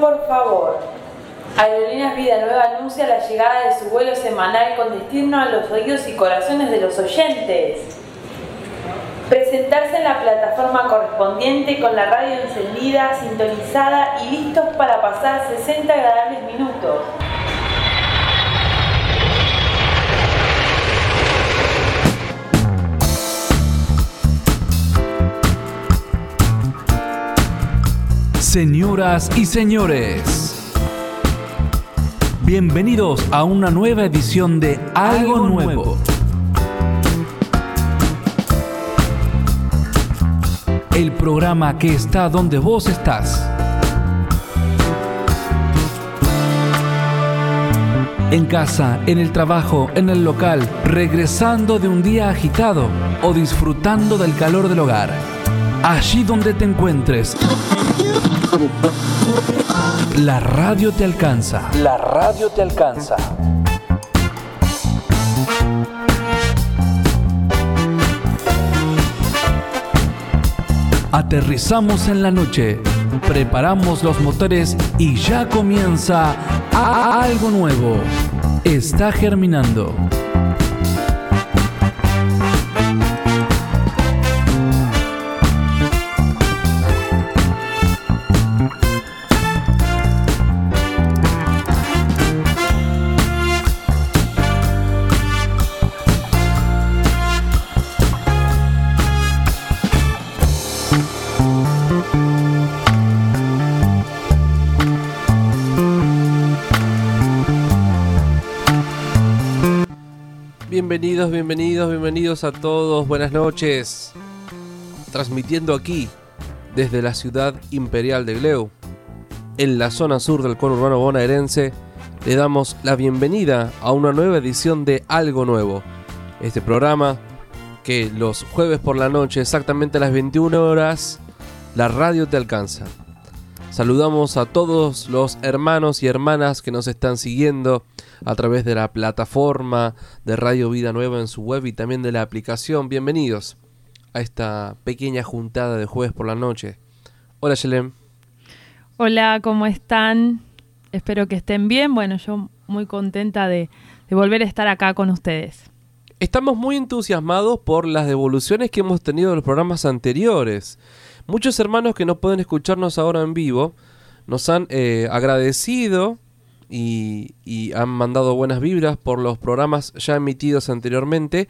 Por favor. Aerolíneas Vida Nueva anuncia la llegada de su vuelo semanal con destino a los oídos y corazones de los oyentes. Presentarse en la plataforma correspondiente con la radio encendida, sintonizada y listos para pasar 60 agradables minutos. Señoras y señores, bienvenidos a una nueva edición de Algo Nuevo. El programa que está donde vos estás. En casa, en el trabajo, en el local, regresando de un día agitado o disfrutando del calor del hogar. Allí donde te encuentres. La radio te alcanza. La radio te alcanza. Aterrizamos en la noche, preparamos los motores y ya comienza algo nuevo. Está germinando. Bienvenidos, bienvenidos, bienvenidos a todos. Buenas noches. Transmitiendo aquí desde la ciudad imperial de Gleu, en la zona sur del conurbano bonaerense, le damos la bienvenida a una nueva edición de Algo Nuevo. Este programa que los jueves por la noche, exactamente a las 21 horas, la radio te alcanza. Saludamos a todos los hermanos y hermanas que nos están siguiendo a través de la plataforma de Radio Vida Nueva en su web y también de la aplicación. Bienvenidos a esta pequeña juntada de jueves por la noche. Hola, Shelem. Hola, ¿cómo están? Espero que estén bien. Bueno, yo muy contenta de, de volver a estar acá con ustedes. Estamos muy entusiasmados por las devoluciones que hemos tenido de los programas anteriores. Muchos hermanos que no pueden escucharnos ahora en vivo nos han eh, agradecido y, y, han mandado buenas vibras por los programas ya emitidos anteriormente,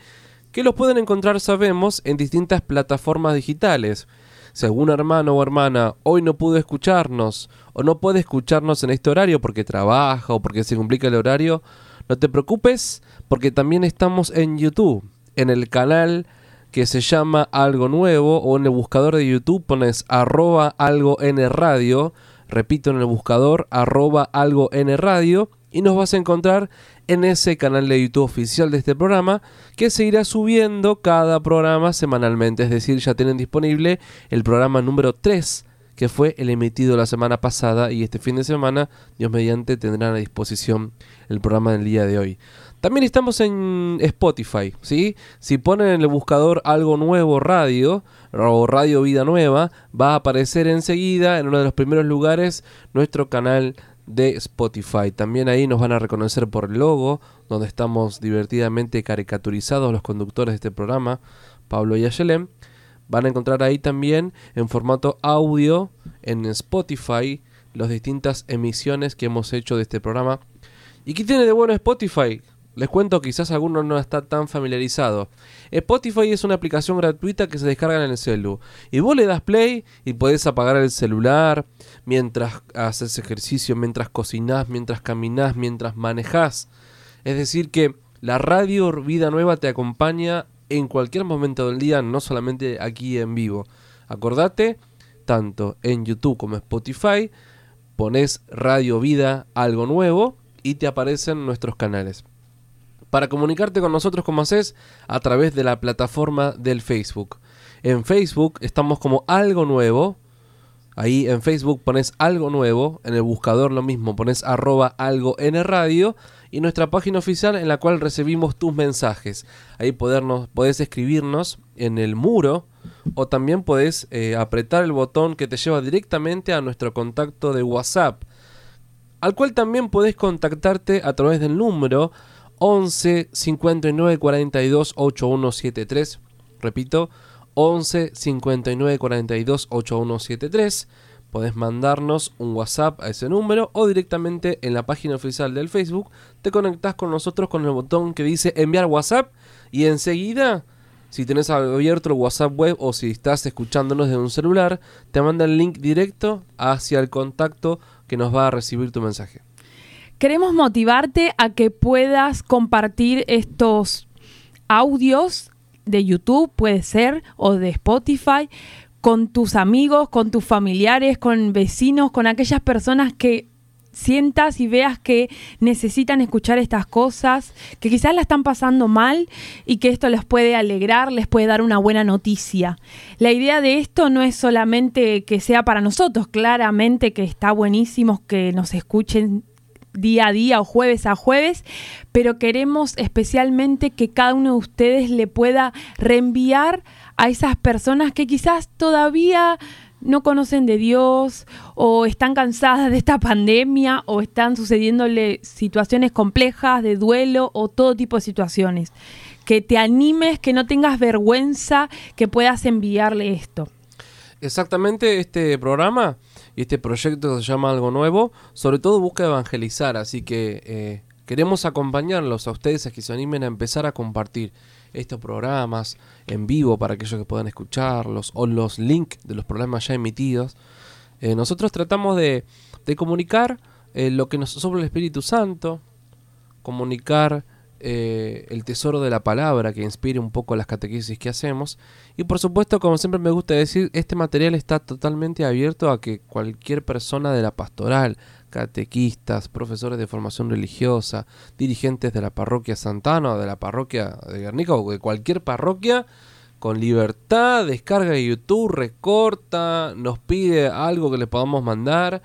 que los pueden encontrar, sabemos, en distintas plataformas digitales. Si algún hermano o hermana hoy no pudo escucharnos o no puede escucharnos en este horario porque trabaja o porque se complica el horario, no te preocupes porque también estamos en YouTube, en el canal que se llama Algo Nuevo o en el buscador de YouTube pones arroba algo n radio, repito en el buscador arroba algo n radio y nos vas a encontrar en ese canal de YouTube oficial de este programa que se irá subiendo cada programa semanalmente, es decir, ya tienen disponible el programa número 3 que fue el emitido la semana pasada y este fin de semana, Dios mediante, tendrán a disposición el programa del día de hoy. También estamos en Spotify, ¿sí? Si ponen en el buscador algo nuevo radio o radio vida nueva, va a aparecer enseguida en uno de los primeros lugares nuestro canal de Spotify. También ahí nos van a reconocer por el logo, donde estamos divertidamente caricaturizados los conductores de este programa, Pablo y Ayelem. Van a encontrar ahí también en formato audio en Spotify las distintas emisiones que hemos hecho de este programa. ¿Y qué tiene de bueno Spotify? Les cuento, quizás alguno no está tan familiarizado. Spotify es una aplicación gratuita que se descarga en el celu. Y vos le das play y podés apagar el celular mientras haces ejercicio, mientras cocinás, mientras caminás, mientras manejás. Es decir que la radio Vida Nueva te acompaña en cualquier momento del día, no solamente aquí en vivo. Acordate, tanto en YouTube como en Spotify, pones Radio Vida Algo Nuevo y te aparecen nuestros canales para comunicarte con nosotros como haces a través de la plataforma del Facebook. En Facebook estamos como algo nuevo. Ahí en Facebook pones algo nuevo, en el buscador lo mismo, pones arroba algo en radio y nuestra página oficial en la cual recibimos tus mensajes. Ahí podernos, podés escribirnos en el muro o también podés eh, apretar el botón que te lleva directamente a nuestro contacto de WhatsApp al cual también podés contactarte a través del número 11 59 42 8173. Repito, 11 59 42 8173. Podés mandarnos un WhatsApp a ese número o directamente en la página oficial del Facebook te conectás con nosotros con el botón que dice enviar WhatsApp y enseguida, si tenés abierto el WhatsApp web o si estás escuchándonos de un celular, te manda el link directo hacia el contacto que nos va a recibir tu mensaje. Queremos motivarte a que puedas compartir estos audios de YouTube, puede ser, o de Spotify, con tus amigos, con tus familiares, con vecinos, con aquellas personas que sientas y veas que necesitan escuchar estas cosas, que quizás la están pasando mal y que esto les puede alegrar, les puede dar una buena noticia. La idea de esto no es solamente que sea para nosotros, claramente que está buenísimo que nos escuchen día a día o jueves a jueves, pero queremos especialmente que cada uno de ustedes le pueda reenviar a esas personas que quizás todavía no conocen de Dios o están cansadas de esta pandemia o están sucediéndole situaciones complejas de duelo o todo tipo de situaciones. Que te animes, que no tengas vergüenza, que puedas enviarle esto. Exactamente este programa este proyecto se llama Algo Nuevo, sobre todo busca evangelizar, así que eh, queremos acompañarlos a ustedes a que se animen a empezar a compartir estos programas en vivo para aquellos que puedan escucharlos o los links de los programas ya emitidos. Eh, nosotros tratamos de, comunicar eh, lo que nos sobre el Espíritu Santo, comunicar el tesoro de la palabra que inspire un poco las catequesis que hacemos. Y por supuesto, como siempre me gusta decir, este material está totalmente abierto a que cualquier persona de la pastoral, catequistas, profesores de formación religiosa, dirigentes de la parroquia Santana o de la parroquia de Guernica o de cualquier parroquia, con libertad, descarga de YouTube, recorta, nos pide algo que le podamos mandar.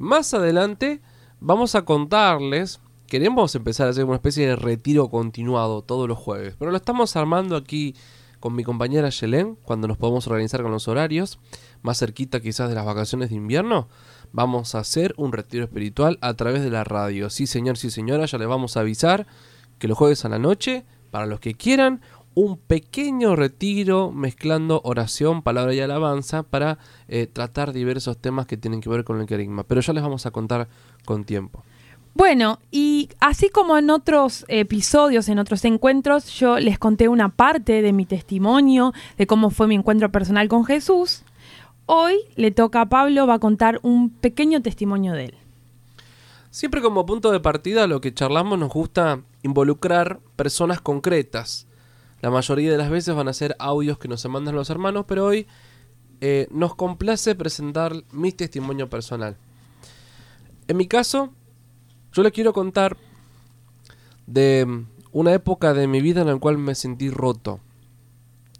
Más adelante vamos a contarles, queremos empezar a hacer una especie de retiro continuado todos los jueves, pero lo estamos armando aquí con mi compañera Yelén, cuando nos podemos organizar con los horarios, más cerquita quizás de las vacaciones de invierno vamos a hacer un retiro espiritual a través de la radio. Sí, señor, sí, señora, ya les vamos a avisar que los jueves a la noche, para los que quieran, un pequeño retiro mezclando oración, palabra y alabanza para eh, tratar diversos temas que tienen que ver con el querigma. Pero ya les vamos a contar con tiempo. Bueno, y así como en otros episodios, en otros encuentros, yo les conté una parte de mi testimonio, de cómo fue mi encuentro personal con Jesús. Hoy le toca a Pablo, va a contar un pequeño testimonio de él. Siempre como punto de partida lo que charlamos nos gusta involucrar personas concretas. La mayoría de las veces van a ser audios que nos mandan los hermanos, pero hoy eh, nos complace presentar mi testimonio personal. En mi caso, yo le quiero contar de una época de mi vida en la cual me sentí roto.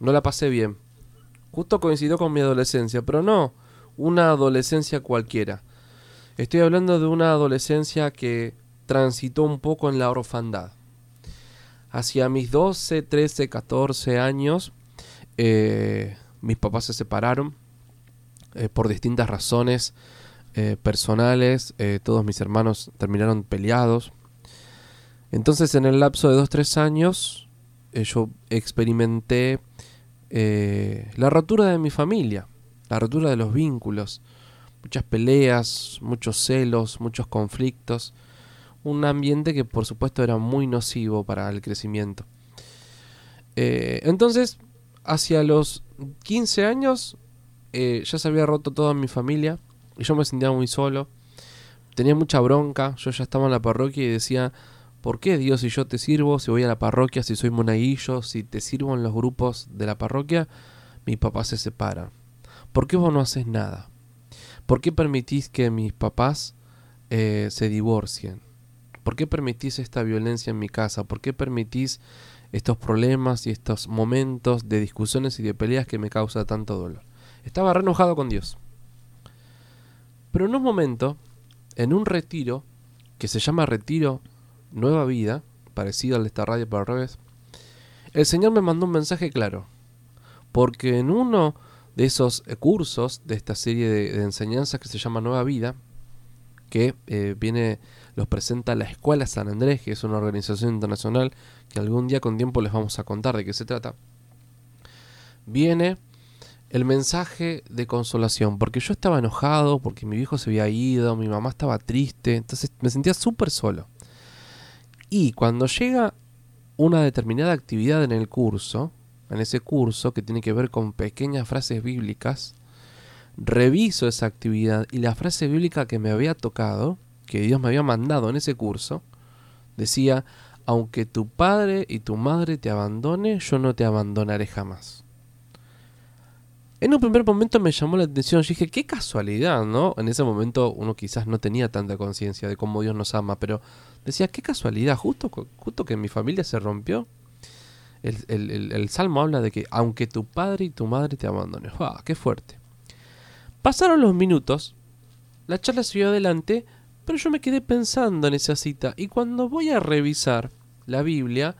No la pasé bien. Justo coincidió con mi adolescencia, pero no una adolescencia cualquiera. Estoy hablando de una adolescencia que transitó un poco en la orfandad. Hacia mis 12, 13, 14 años, eh, mis papás se separaron eh, por distintas razones eh, personales. todos mis hermanos terminaron peleados. Entonces, en el lapso de 2-3 años, yo experimenté eh, la rotura de mi familia, la rotura de los vínculos, muchas peleas, muchos celos, muchos conflictos, un ambiente que por supuesto era muy nocivo para el crecimiento. Eh, entonces, hacia los 15 años, eh, ya se había roto toda mi familia y yo me sentía muy solo. Tenía mucha bronca, yo ya estaba en la parroquia y decía, ¿Por qué Dios si yo te sirvo, si voy a la parroquia, si soy monaguillo, si te sirvo en los grupos de la parroquia, mi papá se separa? ¿Por qué vos no haces nada? ¿Por qué permitís que mis papás eh, se divorcien? ¿Por qué permitís esta violencia en mi casa? ¿Por qué permitís estos problemas y estos momentos de discusiones y de peleas que me causa tanto dolor? Estaba re enojado con Dios. Pero en un momento, en un retiro, que se llama retiro Nueva Vida, parecido al de esta radio para revés, el Señor me mandó un mensaje claro. Porque en uno de esos cursos de esta serie de, enseñanzas que se llama Nueva Vida, que eh, viene, los presenta la Escuela San Andrés, que es una organización internacional que algún día con tiempo les vamos a contar de qué se trata. Viene el mensaje de consolación, porque yo estaba enojado, porque mi hijo se había ido, mi mamá estaba triste, entonces me sentía súper solo. Y cuando llega una determinada actividad en el curso, en ese curso que tiene que ver con pequeñas frases bíblicas, reviso esa actividad y la frase bíblica que me había tocado, que Dios me había mandado en ese curso, decía, aunque tu padre y tu madre te abandone, yo no te abandonaré jamás. En un primer momento me llamó la atención, yo dije, qué casualidad, ¿no? En ese momento uno quizás no tenía tanta conciencia de cómo Dios nos ama, pero decía, qué casualidad, justo, justo que mi familia se rompió. El, salmo habla de que aunque tu padre y tu madre te abandonen, ¡ah, qué fuerte! Pasaron los minutos, la charla siguió adelante, pero yo me quedé pensando en esa cita y cuando voy a revisar la Biblia,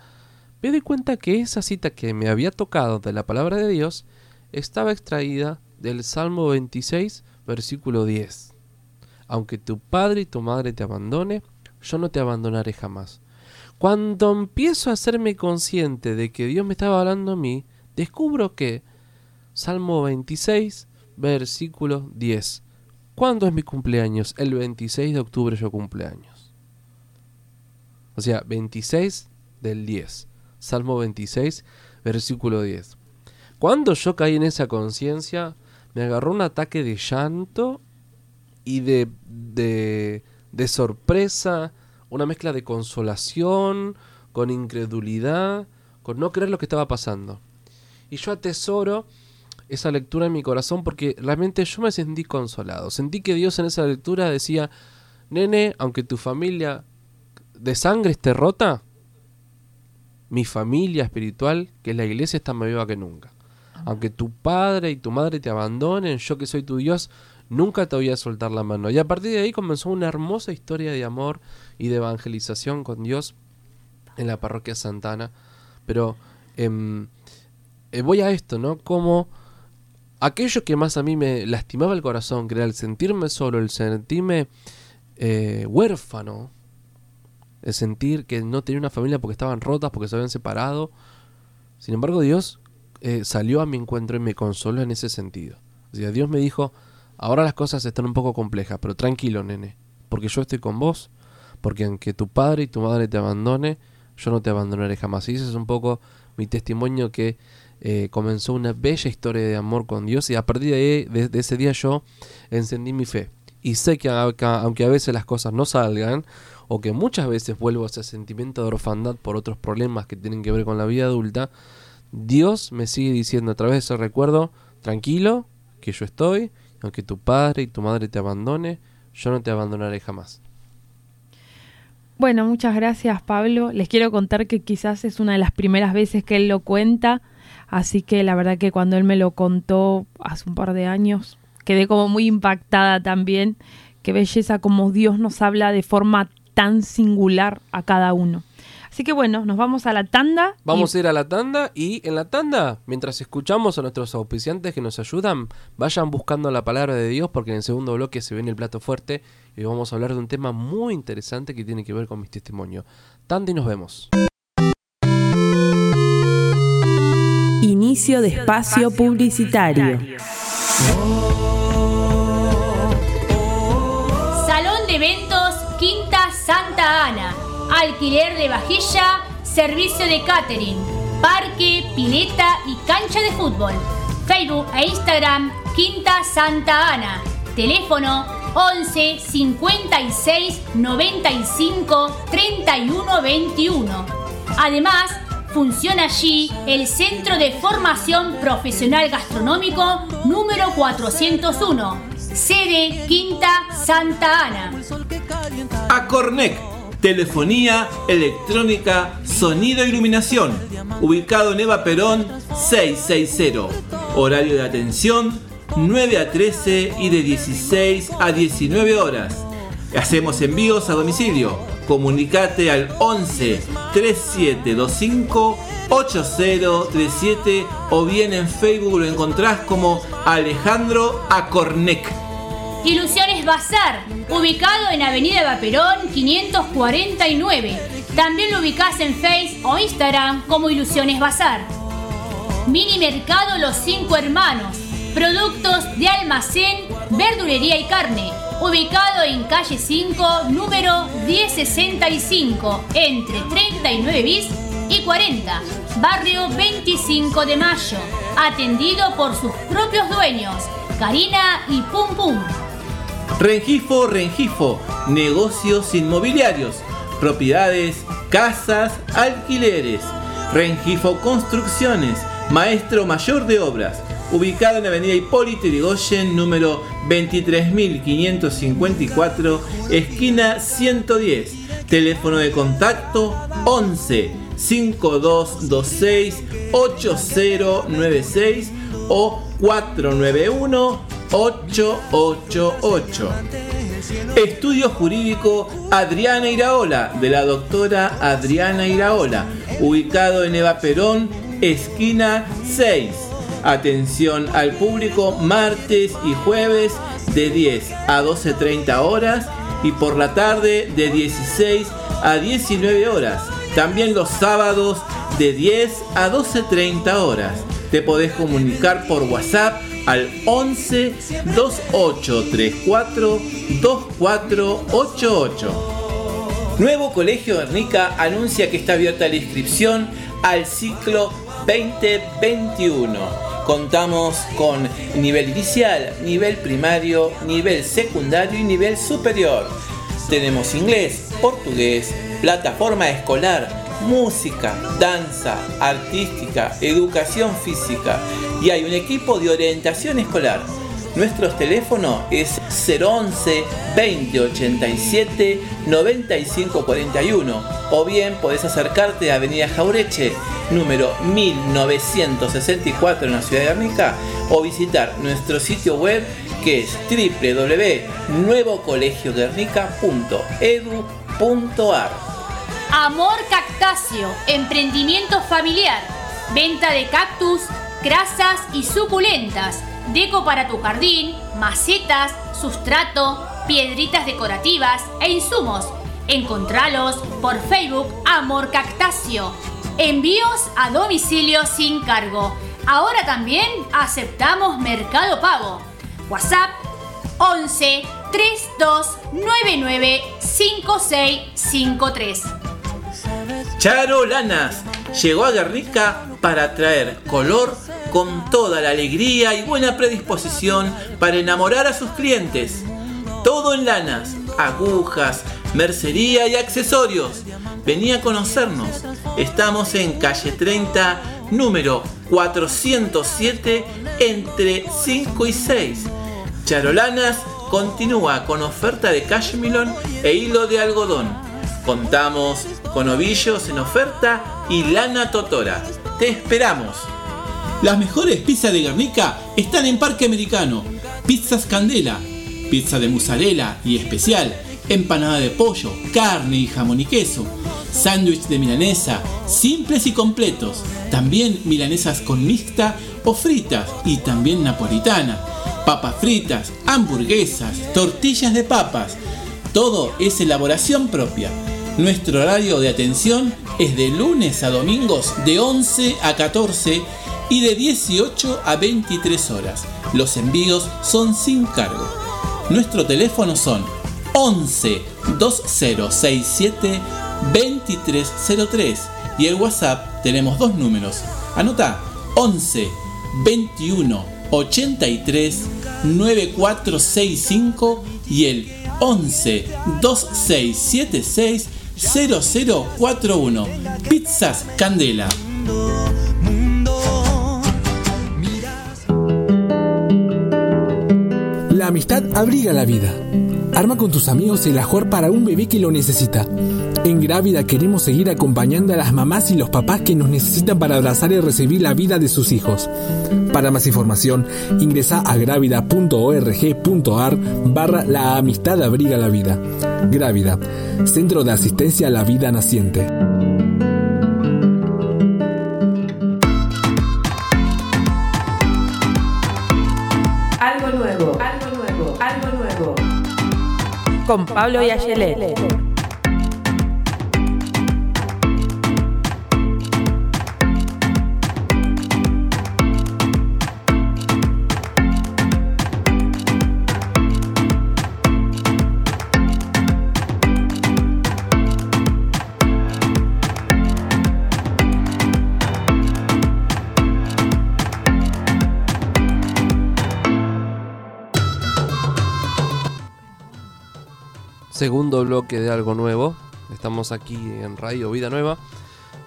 me doy cuenta que esa cita que me había tocado de la palabra de Dios estaba extraída del Salmo 26, versículo 10. Aunque tu padre y tu madre te abandone, yo no te abandonaré jamás. Cuando empiezo a hacerme consciente de que Dios me estaba hablando a mí, descubro que Salmo 26, versículo 10. ¿Cuándo es mi cumpleaños? El 26 de octubre yo cumpleaños. O sea, 26 del 10. Salmo 26, versículo 10. Cuando yo caí en esa conciencia, me agarró un ataque de llanto y de, de, sorpresa, una mezcla de consolación, con incredulidad, con no creer lo que estaba pasando. Y yo atesoro esa lectura en mi corazón porque realmente yo me sentí consolado. Sentí que Dios en esa lectura decía, nene, aunque tu familia de sangre esté rota, mi familia espiritual, que es la iglesia, está más viva que nunca. Aunque tu padre y tu madre te abandonen, yo que soy tu Dios, nunca te voy a soltar la mano. Y a partir de ahí comenzó una hermosa historia de amor y de evangelización con Dios en la parroquia Santana. Pero em, eh, voy a esto, ¿no? Como aquello que más a mí me lastimaba el corazón, que era el sentirme solo, el sentirme eh, huérfano, el sentir que no tenía una familia porque estaban rotas, porque se habían separado. Sin embargo, Dios eh, salió a mi encuentro y me consoló en ese sentido. O Dios me dijo, ahora las cosas están un poco complejas, pero tranquilo, nene, porque yo estoy con vos, porque aunque tu padre y tu madre te abandone, yo no te abandonaré jamás. Y ese es un poco mi testimonio que eh, comenzó una bella historia de amor con Dios y a partir de, de, ese día yo encendí mi fe. Y sé que aunque a veces las cosas no salgan, o que muchas veces vuelvo a ese sentimiento de orfandad por otros problemas que tienen que ver con la vida adulta, Dios me sigue diciendo a través de ese recuerdo, tranquilo, que yo estoy, aunque tu padre y tu madre te abandone, yo no te abandonaré jamás. Bueno, muchas gracias Pablo. Les quiero contar que quizás es una de las primeras veces que él lo cuenta, así que la verdad que cuando él me lo contó hace un par de años, quedé como muy impactada también. Qué belleza como Dios nos habla de forma tan singular a cada uno. Así que bueno, nos vamos a la tanda. Vamos a ir a la tanda y en la tanda, mientras escuchamos a nuestros auspiciantes que nos ayudan, vayan buscando la palabra de Dios porque en el segundo bloque se viene el plato fuerte y vamos a hablar de un tema muy interesante que tiene que ver con mi testimonio. Tanda y nos vemos. Inicio de espacio publicitario. Salón de eventos Quinta Santa Ana alquiler de vajilla, servicio de catering, parque, pileta y cancha de fútbol. Facebook e Instagram Quinta Santa Ana. Teléfono 11 56 95 31 21. Además, funciona allí el Centro de Formación Profesional Gastronómico número 401, sede Quinta Santa Ana. Acornec telefonía, electrónica, sonido e iluminación. Ubicado en Eva Perón 660. Horario de atención 9 a 13 y de 16 a 19 horas. Hacemos envíos a domicilio. Comunicate al 11 3725 8037 o bien en Facebook lo encontrás como Alejandro Acornec. Ilusiones Bazar, ubicado en Avenida Vaperón 549. También lo ubicás en Face o Instagram como Ilusiones Bazar. Mini Mercado Los Cinco Hermanos, productos de almacén, verdulería y carne, ubicado en calle 5, número 1065, entre 39 bis y 40, barrio 25 de Mayo, atendido por sus propios dueños, Karina y Pum Pum. Rengifo, Rengifo, negocios inmobiliarios, propiedades, casas, alquileres. Rengifo Construcciones, maestro mayor de obras, ubicado en la avenida Hipólito Yrigoyen, número 23554, esquina 110. Teléfono de contacto 11 5226 8096 o 491 888. Estudio Jurídico Adriana Iraola, de la doctora Adriana Iraola, ubicado en Eva Perón, esquina 6. Atención al público martes y jueves de 10 a 12.30 horas y por la tarde de 16 a 19 horas. También los sábados de 10 a 12.30 horas. Te podés comunicar por WhatsApp al 11 2834 2488. Nuevo Colegio Guernica anuncia que está abierta la inscripción al ciclo 2021. Contamos con nivel inicial, nivel primario, nivel secundario y nivel superior. Tenemos inglés, portugués, plataforma escolar, música, danza, artística, educación física y hay un equipo de orientación escolar. Nuestro teléfono es 011 2087 9541 o bien podés acercarte a Avenida Jaureche, número 1964 en la ciudad de Guernica o visitar nuestro sitio web que es www.nuevocolegioguernica.edu.ar. Amor Cactáceo, emprendimiento familiar, venta de cactus, grasas y suculentas, deco para tu jardín, macetas, sustrato, piedritas decorativas e insumos. Encontralos por Facebook Amor Cactáceo. Envíos a domicilio sin cargo. Ahora también aceptamos Mercado Pago. WhatsApp 11 3299 5653. Charo Lanas llegó a Guernica para traer color con toda la alegría y buena predisposición para enamorar a sus clientes. Todo en lanas, agujas, mercería y accesorios. Venía a conocernos. Estamos en calle 30, número 407, entre 5 y 6. Charolanas continúa con oferta de cashmilon e hilo de algodón. Contamos con ovillos en oferta y lana totora. Te esperamos. Las mejores pizzas de Guernica están en Parque Americano. Pizzas Candela, pizza de mozzarella y especial, empanada de pollo, carne y jamón y queso, sándwich de milanesa, simples y completos, también milanesas con mixta o fritas y también napolitana, papas fritas, hamburguesas, tortillas de papas, todo es elaboración propia. Nuestro horario de atención es de lunes a domingos de 11 a 14 y de 18 a 23 horas. Los envíos son sin cargo. Nuestro teléfono son 11 2067 2303 y el WhatsApp tenemos dos números. Anota 11 21 83 9465 y el 11 2676 0041. Pizzas Candela. La amistad abriga la vida. Arma con tus amigos el ajor para un bebé que lo necesita. En Grávida queremos seguir acompañando a las mamás y los papás que nos necesitan para abrazar y recibir la vida de sus hijos. Para más información, ingresa a grávida.org.ar barra La amistad abriga la vida. Grávida, Centro de Asistencia a la Vida Naciente. Con Pablo y Ayelet. Segundo bloque de algo nuevo. Estamos aquí en Radio Vida Nueva.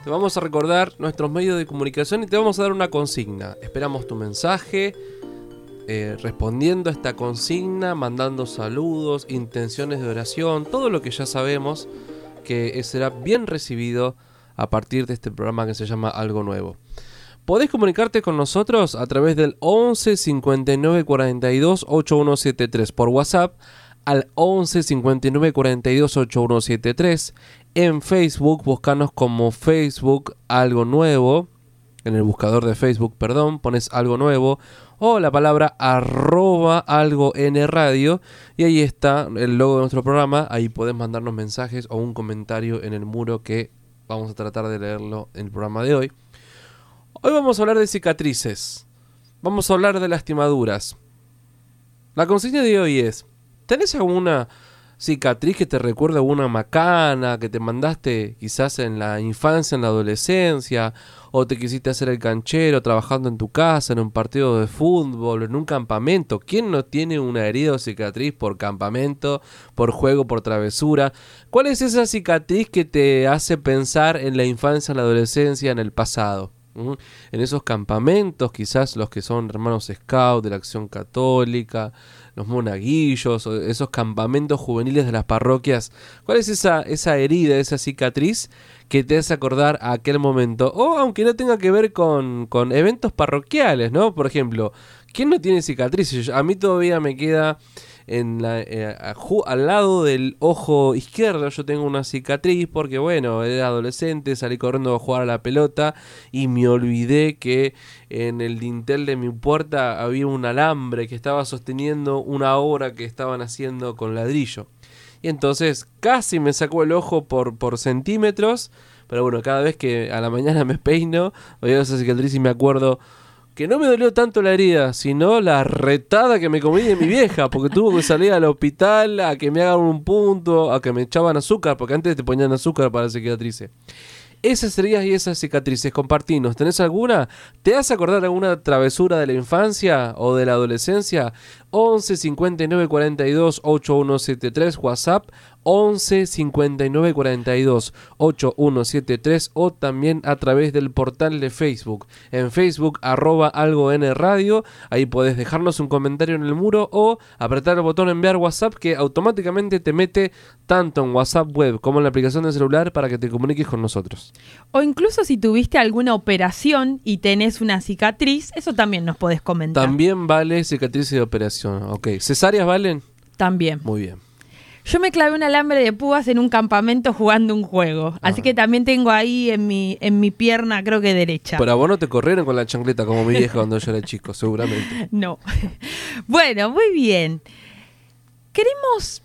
Te vamos a recordar nuestros medios de comunicación y te vamos a dar una consigna. Esperamos tu mensaje, eh, respondiendo a esta consigna, mandando saludos, intenciones de oración, todo lo que ya sabemos que será bien recibido a partir de este programa que se llama Algo Nuevo. Podés comunicarte con nosotros a través del 11 59 42 8173 por WhatsApp al 11 59 42 8173. En Facebook, buscanos como Facebook Algo Nuevo. En el buscador de Facebook, perdón, pones algo nuevo o la palabra arroba algo en radio y ahí está el logo de nuestro programa. Ahí podés mandarnos mensajes o un comentario en el muro que vamos a tratar de leerlo en el programa de hoy. Hoy vamos a hablar de cicatrices. Vamos a hablar de lastimaduras. La consigna de hoy es, ¿Tenés alguna cicatriz que te recuerda alguna macana que te mandaste quizás en la infancia, en la adolescencia? ¿O te quisiste hacer el canchero trabajando en tu casa, en un partido de fútbol, en un campamento? ¿Quién no tiene una herida o cicatriz por campamento, por juego, por travesura? ¿Cuál es esa cicatriz que te hace pensar en la infancia, en la adolescencia, en el pasado? ¿Mm? En esos campamentos, quizás los que son hermanos scout de la acción católica, los monaguillos, esos campamentos juveniles de las parroquias. ¿Cuál es esa, esa herida, esa cicatriz que te hace acordar a aquel momento? O aunque no tenga que ver con, con eventos parroquiales, ¿no? Por ejemplo, ¿quién no tiene cicatrices? A mí todavía me queda en la, eh, al lado del ojo izquierdo yo tengo una cicatriz porque bueno, era adolescente, salí corriendo a jugar a la pelota y me olvidé que en el dintel de mi puerta había un alambre que estaba sosteniendo una obra que estaban haciendo con ladrillo. Y entonces casi me sacó el ojo por, por centímetros, pero bueno, cada vez que a la mañana me peino, veo esa cicatriz y me acuerdo que no me dolió tanto la herida, sino la retada que me comí de mi vieja, porque tuvo que salir al hospital a que me hagan un punto, a que me echaban azúcar, porque antes te ponían azúcar para la cicatriz. Esas heridas y esas cicatrices, compartinos, ¿tenés alguna? ¿Te has acordado de alguna travesura de la infancia o de la adolescencia? 11 59 42 8173 WhatsApp 11 59 42 8173 o también a través del portal de Facebook. En Facebook arroba algo n radio, ahí podés dejarnos un comentario en el muro o apretar el botón enviar WhatsApp que automáticamente te mete tanto en WhatsApp web como en la aplicación de celular para que te comuniques con nosotros. O incluso si tuviste alguna operación y tenés una cicatriz, eso también nos podés comentar. También vale cicatriz de operación, ok. ¿Cesáreas valen? También. Muy bien. Yo me clavé un alambre de púas en un campamento jugando un juego. Así que también tengo ahí en mi, en mi pierna, creo que derecha. Pero a vos no te corrieron con la chancleta como mi vieja cuando yo era chico, seguramente. No. Bueno, muy bien. Queremos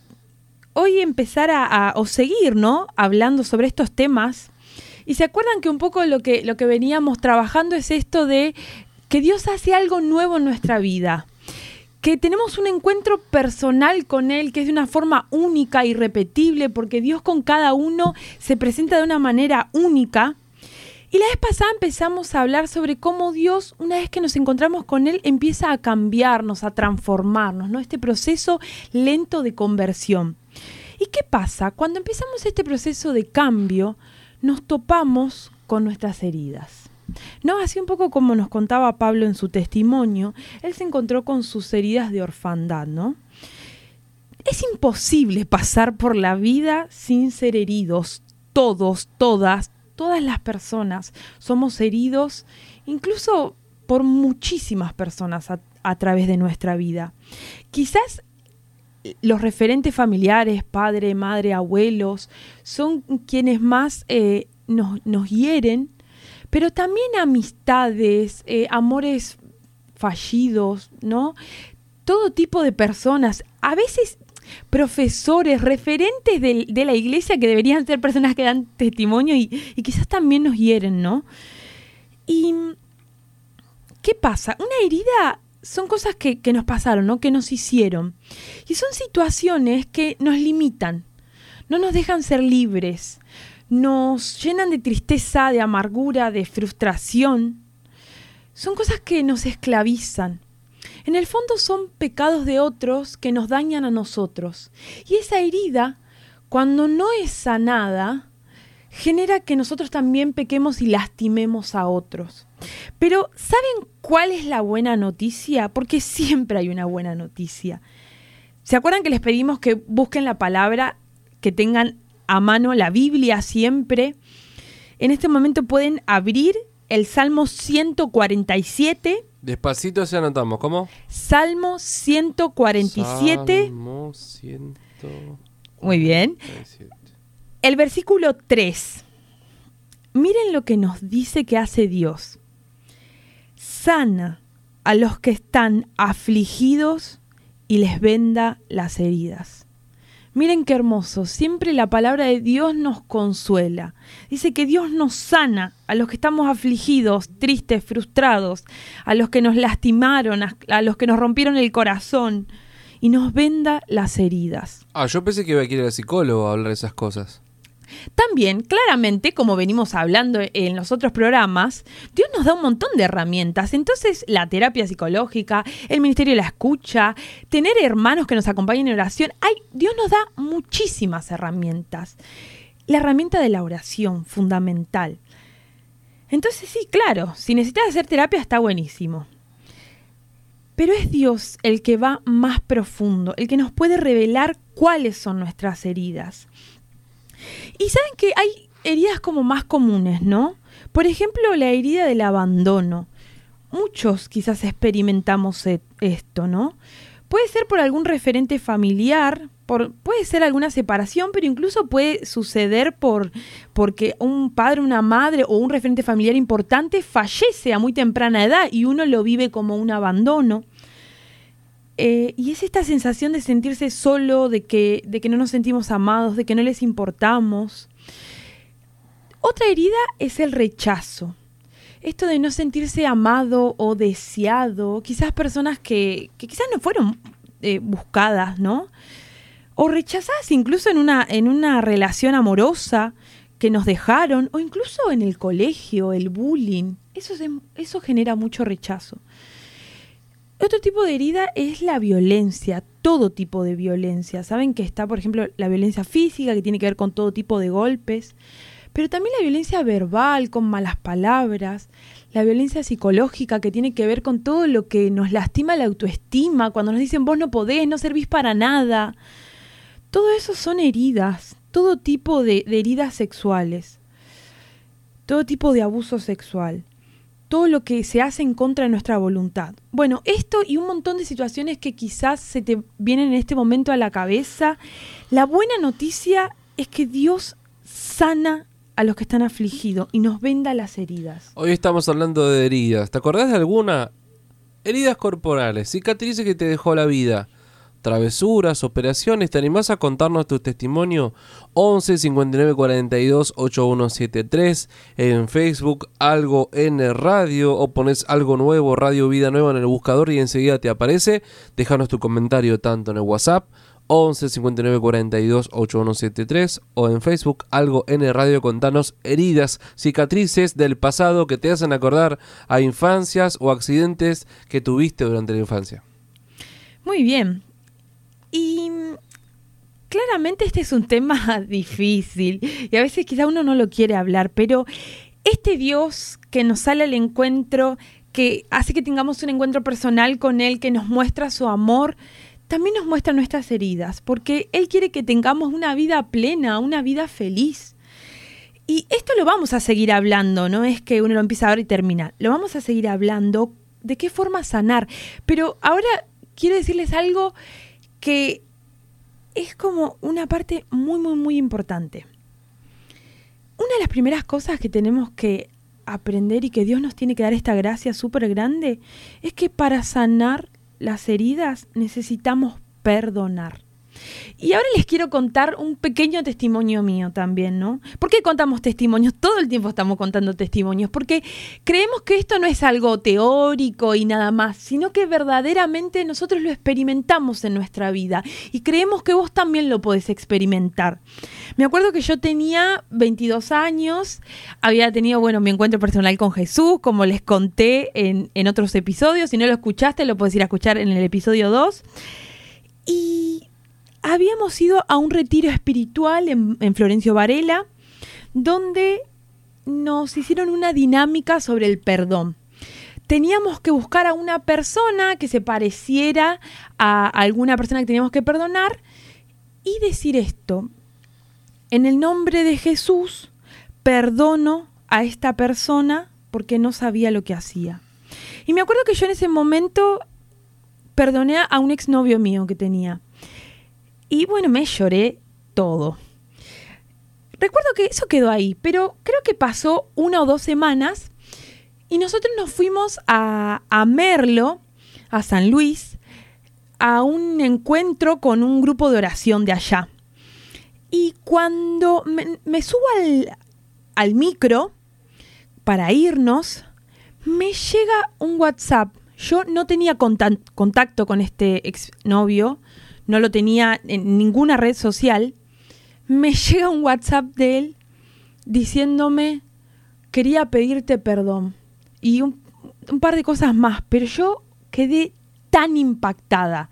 hoy empezar a, o seguir, ¿no? Hablando sobre estos temas. Y se acuerdan que un poco lo que, lo que veníamos trabajando es esto de que Dios hace algo nuevo en nuestra vida que tenemos un encuentro personal con Él que es de una forma única, y repetible porque Dios con cada uno se presenta de una manera única. Y la vez pasada empezamos a hablar sobre cómo Dios, una vez que nos encontramos con Él, empieza a cambiarnos, a transformarnos, ¿no? Este proceso lento de conversión. ¿Y qué pasa? Cuando empezamos este proceso de cambio, nos topamos con nuestras heridas. No, así un poco como nos contaba Pablo en su testimonio, él se encontró con sus heridas de orfandad, ¿no? Es imposible pasar por la vida sin ser heridos. Todos, todas, todas las personas somos heridos, incluso por muchísimas personas a, través de nuestra vida. Quizás los referentes familiares, padre, madre, abuelos, son quienes más eh, nos, nos hieren pero también amistades, eh, amores fallidos, ¿no? Todo tipo de personas. A veces profesores, referentes de, la iglesia que deberían ser personas que dan testimonio y, quizás también nos hieren, ¿no? Y ¿qué pasa? Una herida son cosas que nos pasaron, ¿no? Que nos hicieron. Y son situaciones que nos limitan, no nos dejan ser libres, nos llenan de tristeza, de amargura, de frustración. Son cosas que nos esclavizan. En el fondo son pecados de otros que nos dañan a nosotros. Y esa herida, cuando no es sanada, genera que nosotros también pequemos y lastimemos a otros. Pero ¿saben cuál es la buena noticia? Porque siempre hay una buena noticia. ¿Se acuerdan que les pedimos que busquen la palabra, que tengan a mano la Biblia siempre? En este momento pueden abrir el Salmo 147. Despacito se anotamos. ¿Cómo? Salmo 147. Salmo 147. Muy bien. El versículo 3. Miren lo que nos dice que hace Dios. Sana a los que están afligidos y les venda las heridas. Miren qué hermoso, siempre la palabra de Dios nos consuela. Dice que Dios nos sana a los que estamos afligidos, tristes, frustrados, a los que nos lastimaron, a, los que nos rompieron el corazón y nos venda las heridas. Ah, yo pensé que iba a ir al psicólogo a hablar de esas cosas. También, claramente, como venimos hablando en los otros programas, Dios nos da un montón de herramientas. Entonces, la terapia psicológica, el ministerio de la escucha, tener hermanos que nos acompañen en oración, hay, Dios nos da muchísimas herramientas. La herramienta de la oración, fundamental. Entonces, sí, claro, si necesitas hacer terapia está buenísimo. Pero es Dios el que va más profundo, el que nos puede revelar cuáles son nuestras heridas. Y saben que hay heridas como más comunes, ¿no? Por ejemplo, la herida del abandono. Muchos quizás experimentamos e- esto, ¿no? Puede ser por algún referente familiar, por, puede ser alguna separación, pero incluso puede suceder por porque un padre, una madre o un referente familiar importante fallece a muy temprana edad y uno lo vive como un abandono. Eh, y es esta sensación de sentirse solo, de que, de que no nos sentimos amados, de que no les importamos. Otra herida es el rechazo. Esto de no sentirse amado o deseado, quizás personas que, que quizás no fueron eh, buscadas, ¿no? O rechazadas incluso en una, en una relación amorosa que nos dejaron, o incluso en el colegio, el bullying. Eso, eso genera mucho rechazo. Otro tipo de herida es la violencia, todo tipo de violencia. Saben que está, por ejemplo, la violencia física, que tiene que ver con todo tipo de golpes, pero también la violencia verbal, con malas palabras, la violencia psicológica, que tiene que ver con todo lo que nos lastima la autoestima, cuando nos dicen vos no podés, no servís para nada. Todo eso son heridas, todo tipo de, de heridas sexuales, todo tipo de abuso sexual todo lo que se hace en contra de nuestra voluntad. Bueno, esto y un montón de situaciones que quizás se te vienen en este momento a la cabeza. La buena noticia es que Dios sana a los que están afligidos y nos venda las heridas. Hoy estamos hablando de heridas. ¿Te acordás de alguna? Heridas corporales, cicatrices que te dejó la vida, travesuras, operaciones. ¿Te animás a contarnos tu testimonio? 11 59 42 8173 en Facebook, algo en radio o pones algo nuevo, Radio Vida Nueva en el buscador y enseguida te aparece. Déjanos tu comentario tanto en el WhatsApp 11 59 42 8173 o en Facebook algo en radio contanos heridas, cicatrices del pasado que te hacen acordar a infancias o accidentes que tuviste durante la infancia. Muy bien. Y mm, claramente este es un tema difícil y a veces quizá uno no lo quiere hablar, pero este Dios que nos sale al encuentro, que hace que tengamos un encuentro personal con Él, que nos muestra su amor, también nos muestra nuestras heridas, porque Él quiere que tengamos una vida plena, una vida feliz. Y esto lo vamos a seguir hablando, no es que uno lo empieza ahora y termina, lo vamos a seguir hablando de qué forma sanar. Pero ahora quiero decirles algo que es como una parte muy, muy, muy importante. Una de las primeras cosas que tenemos que aprender y que Dios nos tiene que dar esta gracia súper grande es que para sanar las heridas necesitamos perdonar. Y ahora les quiero contar un pequeño testimonio mío también, ¿no? ¿Por qué contamos testimonios? Todo el tiempo estamos contando testimonios, porque creemos que esto no es algo teórico y nada más, sino que verdaderamente nosotros lo experimentamos en nuestra vida y creemos que vos también lo podés experimentar. Me acuerdo que yo tenía 22 años, había tenido, bueno, mi encuentro personal con Jesús, como les conté en, en otros episodios, si no lo escuchaste, lo puedes ir a escuchar en el episodio 2. Y habíamos ido a un retiro espiritual en, en Florencio Varela, donde nos hicieron una dinámica sobre el perdón. Teníamos que buscar a una persona que se pareciera a alguna persona que teníamos que perdonar y decir esto. En el nombre de Jesús, perdono a esta persona porque no sabía lo que hacía. Y me acuerdo que yo en ese momento perdoné a un exnovio mío que tenía. Y bueno, me lloré todo. Recuerdo que eso quedó ahí, pero creo que pasó una o dos semanas y nosotros nos fuimos a, a Merlo, a San Luis, a un encuentro con un grupo de oración de allá. Y cuando me, subo al, al micro para irnos, me llega un WhatsApp. Yo no tenía contacto con este exnovio, no lo tenía en ninguna red social. Me llega un WhatsApp de él diciéndome, quería pedirte perdón. Y un, par de cosas más, pero yo quedé tan impactada.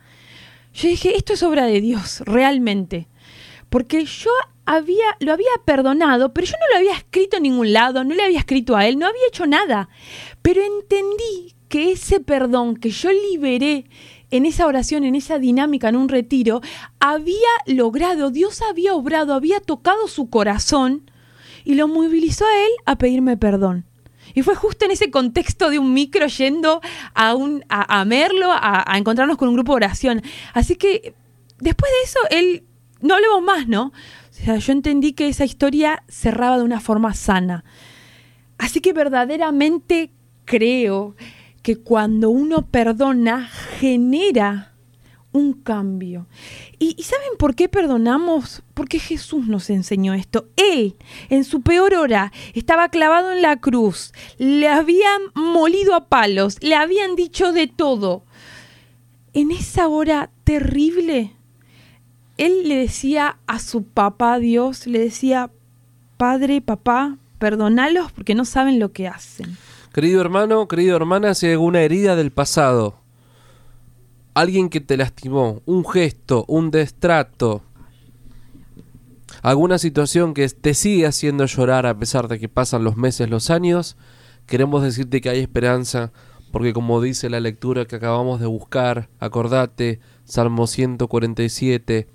Yo dije, esto es obra de Dios, realmente. Porque yo había, lo había perdonado, pero yo no lo había escrito en ningún lado, no le había escrito a él, no había hecho nada. Pero entendí que ese perdón que yo liberé en esa oración, en esa dinámica, en un retiro, había logrado, Dios había obrado, había tocado su corazón y lo movilizó a él a pedirme perdón. Y fue justo en ese contexto de un micro yendo a, un, a, a Merlo a, a encontrarnos con un grupo de oración. Así que después de eso, él, no hablemos más, ¿no? O sea, yo entendí que esa historia cerraba de una forma sana. Así que verdaderamente creo que cuando uno perdona, genera un cambio. ¿Y, saben por qué perdonamos? Porque Jesús nos enseñó esto. Él, en su peor hora, estaba clavado en la cruz, le habían molido a palos, le habían dicho de todo. En esa hora terrible, él le decía a su papá Dios, le decía, Padre, papá, perdonalos porque no saben lo que hacen. Querido hermano, querida hermana, si hay alguna herida del pasado, alguien que te lastimó, un gesto, un destrato, alguna situación que te sigue haciendo llorar a pesar de que pasan los meses, los años, queremos decirte que hay esperanza, porque como dice la lectura que acabamos de buscar, acordate, Salmo 147,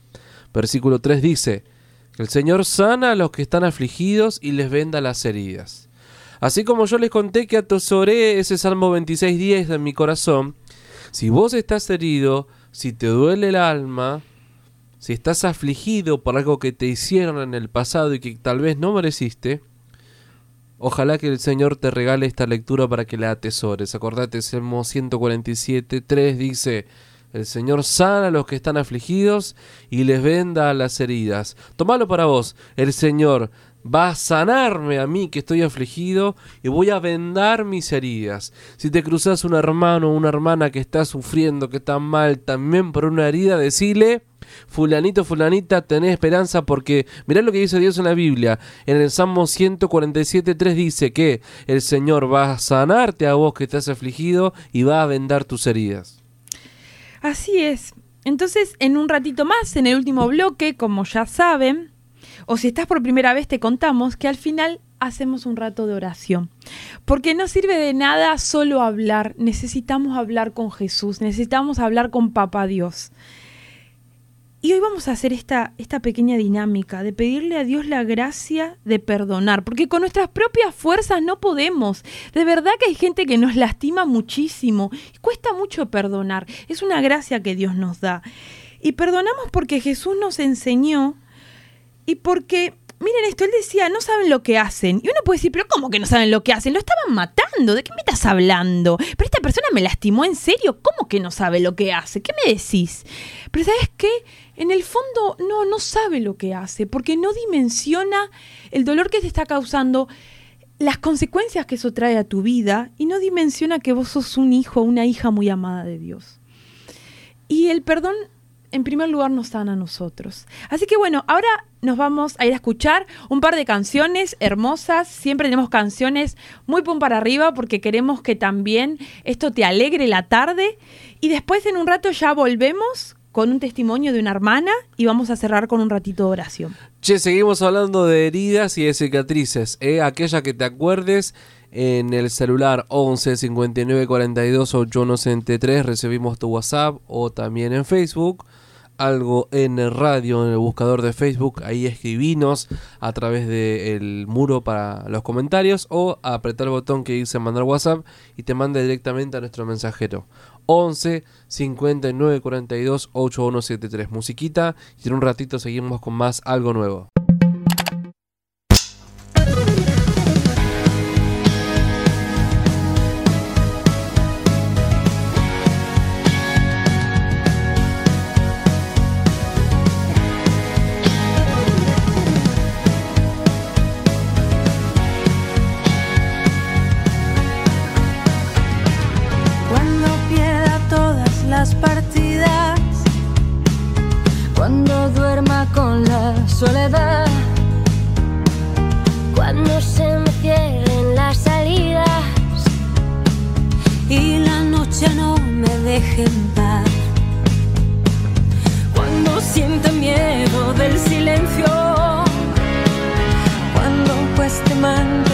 versículo 3 dice, que el Señor sana a los que están afligidos y les venda las heridas. Así como yo les conté que atesoré ese Salmo 26.10 en mi corazón, si vos estás herido, si te duele el alma, si estás afligido por algo que te hicieron en el pasado y que tal vez no mereciste, ojalá que el Señor te regale esta lectura para que la atesores. Acordate, Salmo 147.3 dice, el Señor sana a los que están afligidos y les venda las heridas. Tomalo para vos, el Señor va a sanarme a mí que estoy afligido y voy a vendar mis heridas. Si te cruzas un hermano o una hermana que está sufriendo, que está mal también por una herida, decile, fulanito, fulanita, tenés esperanza porque mirá lo que dice Dios en la Biblia. En el Salmo 147.3 dice que el Señor va a sanarte a vos que estás afligido y va a vendar tus heridas. Así es. Entonces, en un ratito más, en el último bloque, como ya saben, o si estás por primera vez, te contamos que al final hacemos un rato de oración. Porque no sirve de nada solo hablar, necesitamos hablar con Jesús, necesitamos hablar con Papá Dios. Y hoy vamos a hacer esta, esta pequeña dinámica de pedirle a Dios la gracia de perdonar, porque con nuestras propias fuerzas no podemos. De verdad que hay gente que nos lastima muchísimo y cuesta mucho perdonar. Es una gracia que Dios nos da. Y perdonamos porque Jesús nos enseñó y porque miren esto, él decía, no saben lo que hacen. Y uno puede decir, pero ¿cómo que no saben lo que hacen? Lo estaban matando, ¿de qué me estás hablando? Pero esta persona me lastimó en serio, ¿cómo que no sabe lo que hace? ¿Qué me decís? Pero ¿sabes qué? En el fondo no, no sabe lo que hace, porque no dimensiona el dolor que te está causando, las consecuencias que eso trae a tu vida, y no dimensiona que vos sos un hijo o una hija muy amada de Dios. Y el perdón en primer lugar nos dan a nosotros. Así que bueno, ahora nos vamos a ir a escuchar un par de canciones hermosas. Siempre tenemos canciones muy pum para arriba porque queremos que también esto te alegre la tarde. Y después en un rato ya volvemos con un testimonio de una hermana y vamos a cerrar con un ratito de oración. Che, seguimos hablando de heridas y de cicatrices. ¿eh? Aquella que te acuerdes en el celular 11 59 42 8163 recibimos tu WhatsApp o también en Facebook algo en radio, en el buscador de Facebook, ahí escribinos a través del muro para los comentarios o apretar el botón que dice mandar WhatsApp y te manda directamente a nuestro mensajero. 11 59 42 8173. Musiquita y en un ratito seguimos con más algo nuevo. Deje en cuando sienta miedo del silencio, cuando cueste mantenerme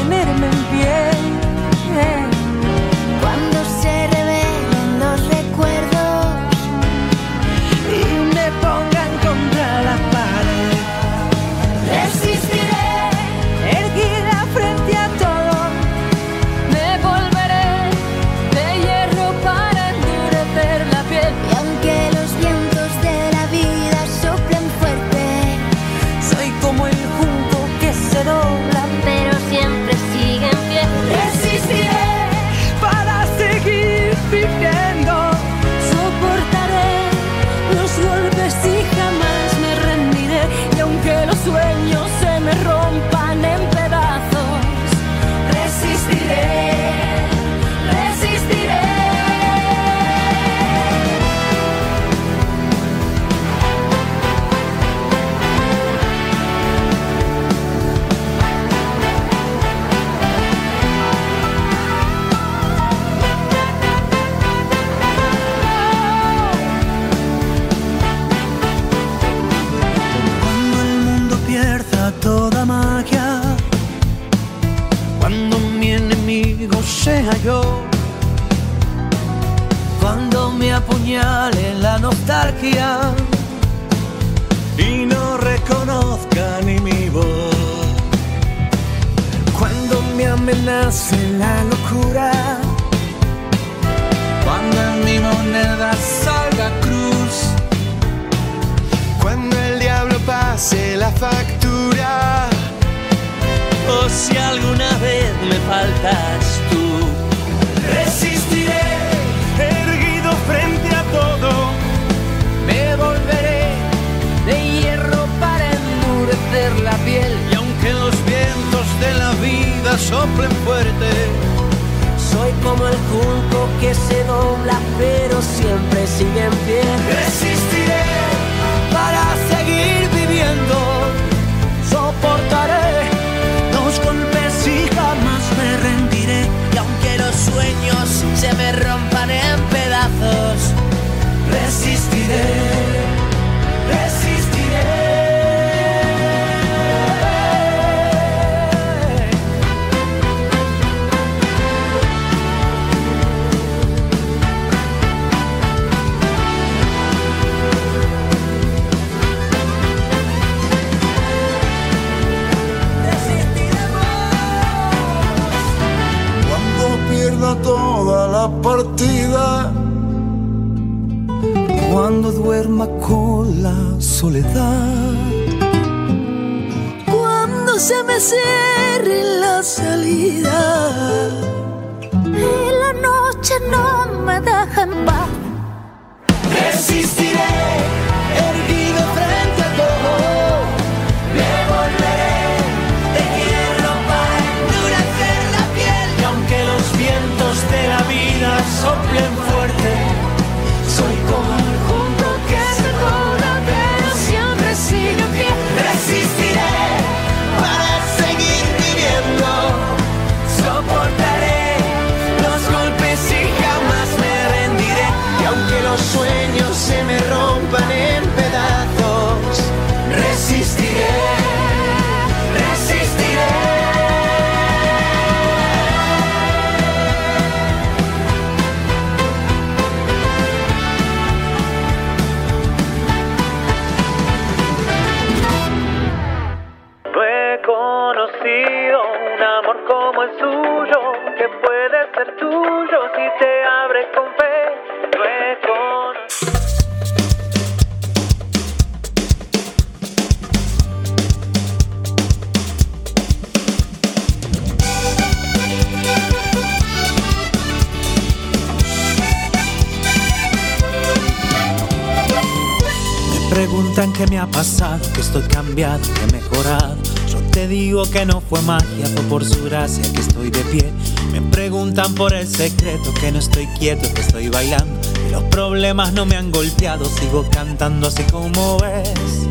preguntan qué me ha pasado, que estoy cambiado, que he mejorado. Yo te digo que no fue magia, fue por su gracia que estoy de pie. Me preguntan por el secreto, que no estoy quieto, que estoy bailando. Que los problemas no me han golpeado, sigo cantando así como ves,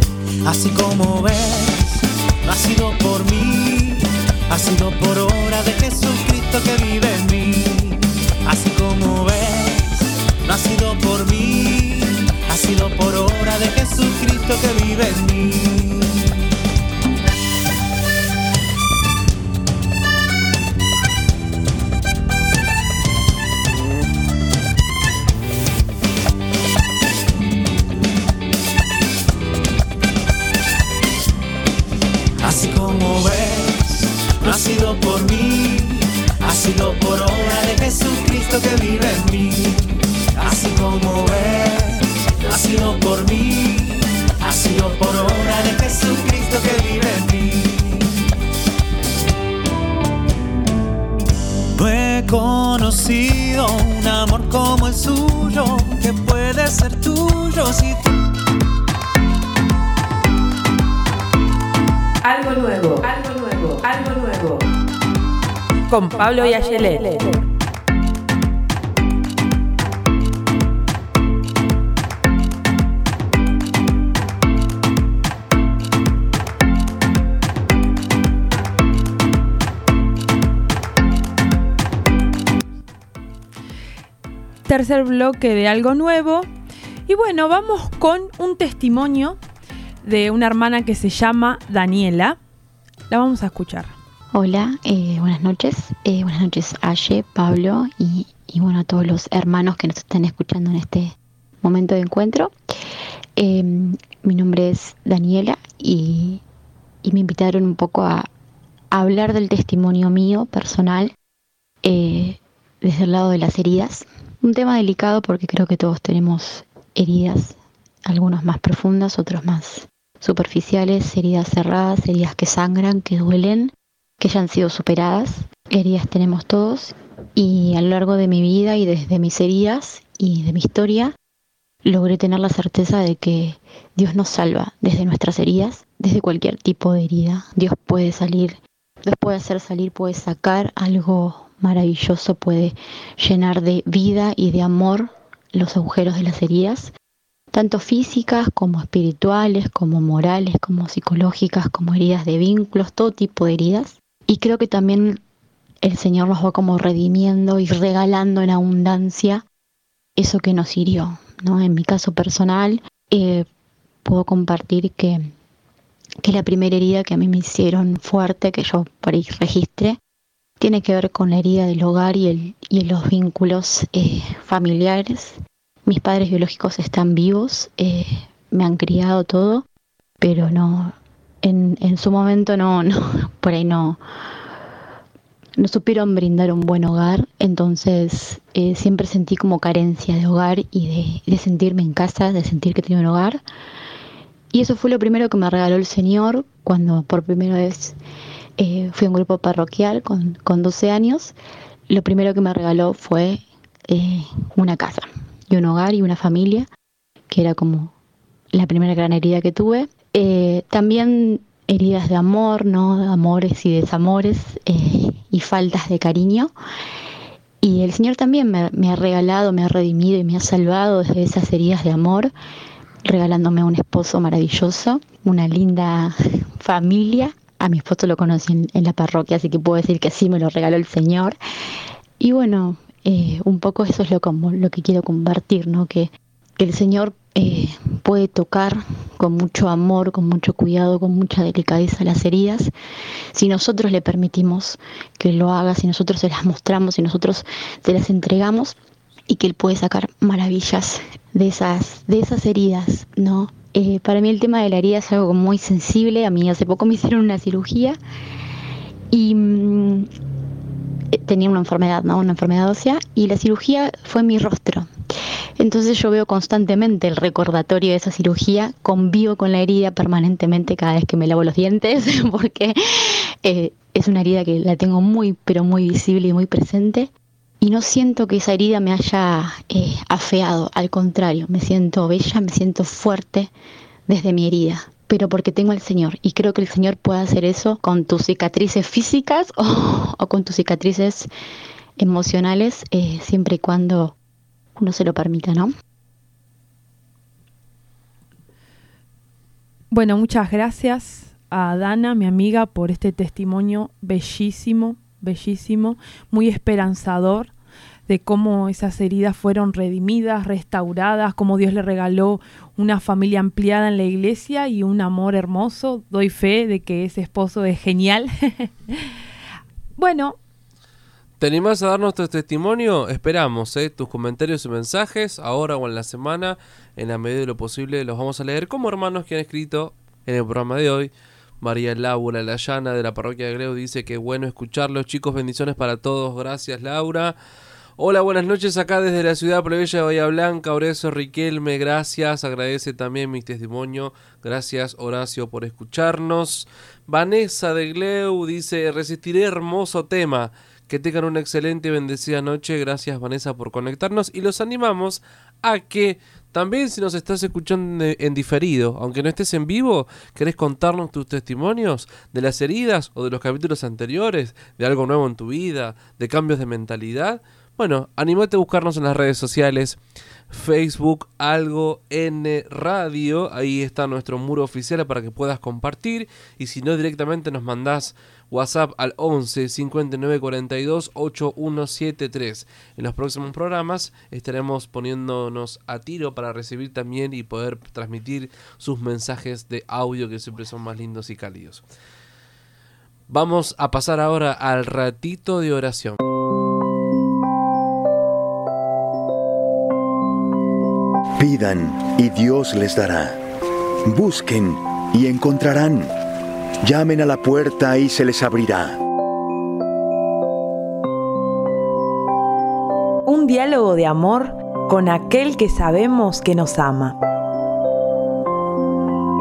así como ves. No ha sido por mí, ha sido por obra de Jesucristo que vive en mí. Así como ves, no ha sido por mí, ha sido por obra de Jesucristo que vive en mí. Algo nuevo, algo nuevo, algo nuevo. Con Pablo y Ayelet. Tercer bloque de algo nuevo. Y bueno, vamos con un testimonio de una hermana que se llama Daniela. La vamos a escuchar. Hola, eh, buenas noches. Eh, buenas noches, Aye, Pablo y, bueno, a todos los hermanos que nos están escuchando en este momento de encuentro. Eh, mi nombre es Daniela y, me invitaron un poco a, a hablar del testimonio mío personal eh, desde el lado de las heridas. Un tema delicado porque creo que todos tenemos heridas, algunos más profundas, otros más superficiales, heridas cerradas, heridas que sangran, que duelen, que ya han sido superadas. Heridas tenemos todos y a lo largo de mi vida y desde mis heridas y de mi historia logré tener la certeza de que Dios nos salva desde nuestras heridas, desde cualquier tipo de herida. Dios puede salir, Dios puede hacer salir, puede sacar algo maravilloso, puede llenar de vida y de amor los agujeros de las heridas tanto físicas como espirituales, como morales, como psicológicas, como heridas de vínculos, todo tipo de heridas. Y creo que también el Señor nos va como redimiendo y regalando en abundancia eso que nos hirió. ¿no? En mi caso personal, eh, puedo compartir que, que la primera herida que a mí me hicieron fuerte, que yo por ahí registré, tiene que ver con la herida del hogar y, el, y los vínculos eh, familiares mis padres biológicos están vivos, eh, me han criado todo, pero no, en, en su momento no, no, por ahí no, no supieron brindar un buen hogar, entonces eh, siempre sentí como carencia de hogar y de, de sentirme en casa, de sentir que tenía un hogar. Y eso fue lo primero que me regaló el Señor cuando por primera vez eh, fui a un grupo parroquial con, con 12 años. Lo primero que me regaló fue eh, una casa y un hogar y una familia, que era como la primera gran herida que tuve. Eh, también heridas de amor, ¿no? Amores y desamores eh, y faltas de cariño. Y el Señor también me, me ha regalado, me ha redimido y me ha salvado desde esas heridas de amor, regalándome un esposo maravilloso, una linda familia. A mi esposo lo conocí en, la parroquia, así que puedo decir que sí me lo regaló el Señor. Y bueno, eh, un poco eso es lo, como, lo que quiero compartir, ¿no? Que, que el Señor eh, puede tocar con mucho amor, con mucho cuidado, con mucha delicadeza las heridas, si nosotros le permitimos que lo haga, si nosotros se las mostramos, si nosotros se las entregamos y que Él puede sacar maravillas de esas, de esas heridas, ¿no? Eh, para mí el tema de la herida es algo muy sensible, a mí hace poco me hicieron una cirugía y mm, eh, tenía una enfermedad, ¿no? Una enfermedad ósea y la cirugía fue mi rostro. Entonces yo veo constantemente el recordatorio de esa cirugía, convivo con la herida permanentemente cada vez que me lavo los dientes, porque eh, es una herida que la tengo muy, pero muy visible y muy presente. Y no siento que esa herida me haya eh, afeado, al contrario, me siento bella, me siento fuerte desde mi herida, pero porque tengo al Señor. Y creo que el Señor puede hacer eso con tus cicatrices físicas o, con tus cicatrices emocionales, eh, siempre y cuando uno se lo permita, ¿no? Bueno, muchas gracias a Dana, mi amiga, por este testimonio bellísimo, bellísimo, muy esperanzador de cómo esas heridas fueron redimidas, restauradas, cómo Dios le regaló una familia ampliada en la iglesia y un amor hermoso. Doy fe de que ese esposo es genial. bueno, ¿Te animás a darnos tu testimonio? Esperamos ¿eh? tus comentarios y mensajes, ahora o en la semana, en la medida de lo posible, los vamos a leer como hermanos que han escrito en el programa de hoy. María Laura Layana de la parroquia de Greu dice que bueno escucharlos, chicos, bendiciones para todos, gracias Laura. Hola, buenas noches acá desde la ciudad plebeya de Bahía Blanca, Horacio Riquelme, gracias, agradece también mi testimonio, gracias Horacio por escucharnos. Vanessa de Gleu dice, resistiré hermoso tema. Que tengan una excelente y bendecida noche. Gracias Vanessa por conectarnos y los animamos a que también si nos estás escuchando en- diferido, aunque no estés en vivo, querés contarnos tus testimonios de las heridas o de los capítulos anteriores, de algo nuevo en tu vida, de cambios de mentalidad. Bueno, animate a buscarnos en las redes sociales. Facebook Algo N Radio, ahí está nuestro muro oficial para que puedas compartir y si no directamente nos mandás WhatsApp al 11 59 42 8173. En los próximos programas estaremos poniéndonos a tiro para recibir también y poder transmitir sus mensajes de audio que siempre son más lindos y cálidos. Vamos a pasar ahora al ratito de oración. Pidan y Dios les dará. Busquen y encontrarán. Llamen a la puerta y se les abrirá. Un diálogo de amor con aquel que sabemos que nos ama.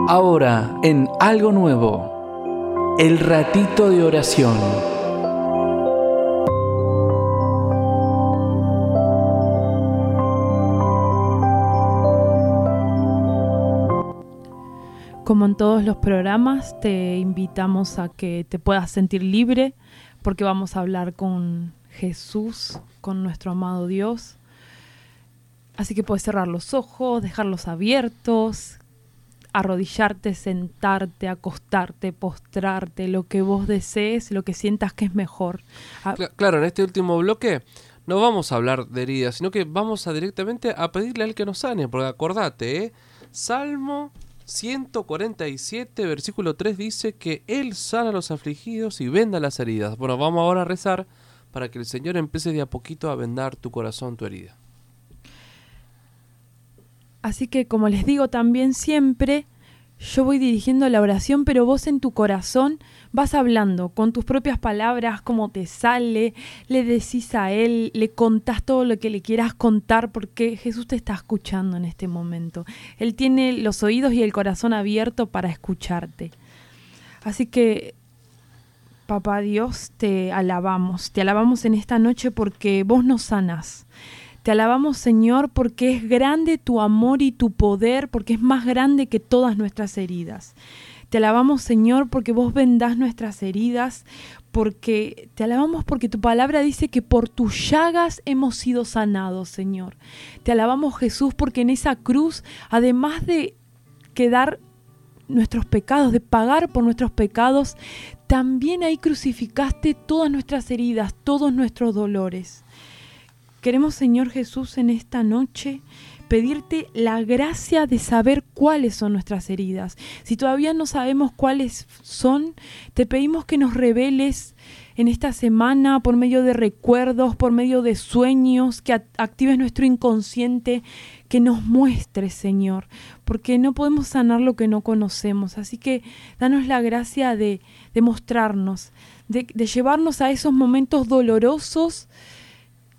Ahora, en algo nuevo, el ratito de oración. Como en todos los programas, te invitamos a que te puedas sentir libre porque vamos a hablar con Jesús, con nuestro amado Dios. Así que puedes cerrar los ojos, dejarlos abiertos, arrodillarte, sentarte, acostarte, postrarte, lo que vos desees, lo que sientas que es mejor. Ah, Cla- Claro, en este último bloque no vamos a hablar de heridas, sino que vamos a directamente a pedirle a él que nos sane, porque acordate, ¿eh? Salmo 147, versículo 3 dice que Él sana a los afligidos y venda las heridas. Bueno, vamos ahora a rezar para que el Señor empiece de a poquito a vendar tu corazón, tu herida. Así que como les digo también siempre, yo voy dirigiendo la oración, pero vos en tu corazón vas hablando con tus propias palabras, como te sale, le decís a Él, le contás todo lo que le quieras contar, porque Jesús te está escuchando en este momento. Él tiene los oídos y el corazón abierto para escucharte. Así que, Papá Dios, te alabamos, te alabamos en esta noche porque vos nos sanas. Te alabamos, Señor, porque es grande tu amor y tu poder, porque es más grande que todas nuestras heridas. Te alabamos, Señor, porque vos vendás nuestras heridas, porque te alabamos porque tu palabra dice que por tus llagas hemos sido sanados, Señor. Te alabamos, Jesús, porque en esa cruz, además de quedar nuestros pecados, de pagar por nuestros pecados, también ahí crucificaste todas nuestras heridas, todos nuestros dolores. Queremos, Señor Jesús, en esta noche pedirte la gracia de saber cuáles son nuestras heridas. Si todavía no sabemos cuáles son, te pedimos que nos reveles en esta semana por medio de recuerdos, por medio de sueños, que actives nuestro inconsciente, que nos muestres, Señor, porque no podemos sanar lo que no conocemos. Así que danos la gracia de, de mostrarnos, de, de llevarnos a esos momentos dolorosos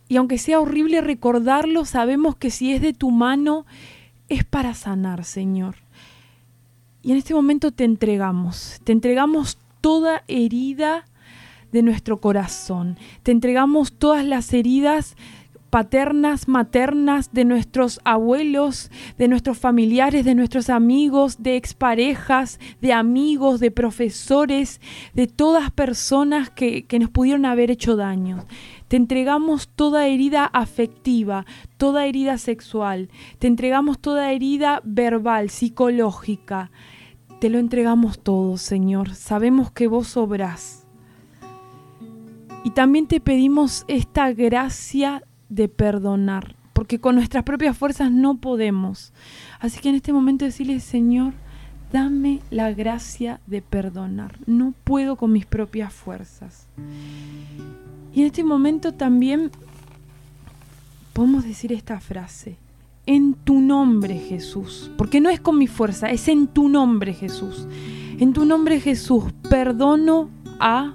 y aunque sea horrible recordarlo, sabemos que si es de tu mano, es para sanar, Señor. Y en este momento te entregamos, te entregamos toda herida de nuestro corazón, te entregamos todas las heridas paternas, maternas, de nuestros abuelos, de nuestros familiares, de nuestros amigos, de exparejas, de amigos, de profesores, de todas personas que, que nos pudieron haber hecho daño. Te entregamos toda herida afectiva, toda herida sexual, te entregamos toda herida verbal, psicológica. Te lo entregamos todo, Señor. Sabemos que vos obrás. Y también te pedimos esta gracia de perdonar, porque con nuestras propias fuerzas no podemos. Así que en este momento decirle, Señor, dame la gracia de perdonar. No puedo con mis propias fuerzas. Y en este momento también podemos decir esta frase, en tu nombre Jesús, porque no es con mi fuerza, es en tu nombre Jesús. En tu nombre Jesús, perdono a,